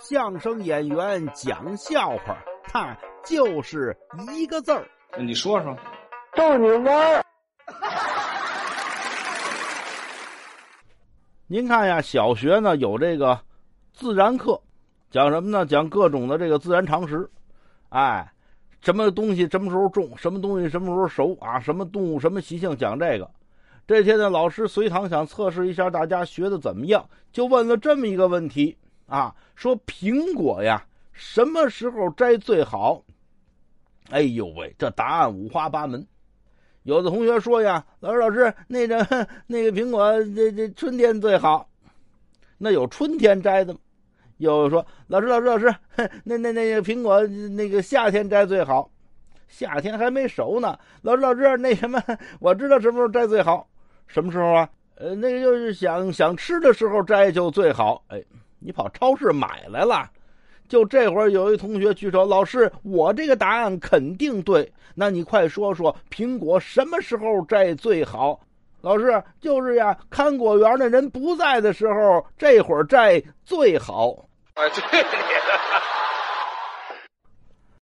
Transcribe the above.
相声演员讲笑话，他就是一个字儿。你说说，逗你玩儿。您看呀，小学呢有这个自然课，讲什么呢？讲各种的这个自然常识。哎，什么东西什么时候种，什么东西什么时候熟啊？什么动物什么习性？讲这个。这天呢，老师随堂想测试一下大家学的怎么样，就问了这么一个问题啊：说苹果呀，什么时候摘最好？哎呦喂，这答案五花八门。有的同学说呀，老师老师，那个那个苹果这这春天最好，那有春天摘的吗？又说老师老师老师，那那那个苹果那个夏天摘最好，夏天还没熟呢。老师老师，那什么，我知道什么时候摘最好，什么时候啊？呃，那个就是想想吃的时候摘就最好。哎，你跑超市买来了。就这会儿，有一同学举手，老师，我这个答案肯定对。那你快说说，苹果什么时候摘最好？老师，就是呀，看果园的人不在的时候，这会儿摘最好。哎，对。